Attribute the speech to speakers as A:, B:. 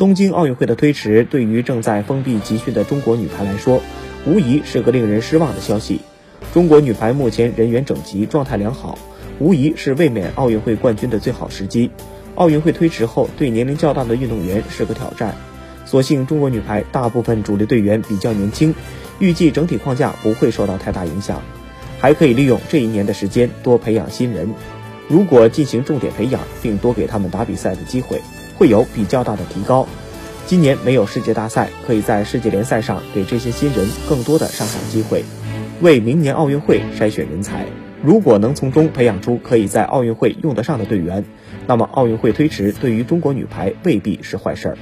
A: 东京奥运会的推迟，对于正在封闭集训的中国女排来说，无疑是个令人失望的消息。中国女排目前人员整齐，状态良好，无疑是卫冕奥运会冠军的最好时机。奥运会推迟后，对年龄较大的运动员是个挑战。所幸中国女排大部分主力队员比较年轻，预计整体框架不会受到太大影响，还可以利用这一年的时间多培养新人。如果进行重点培养，并多给他们打比赛的机会。会有比较大的提高。今年没有世界大赛，可以在世界联赛上给这些新人更多的上场机会，为明年奥运会筛选人才。如果能从中培养出可以在奥运会用得上的队员，那么奥运会推迟对于中国女排未必是坏事儿。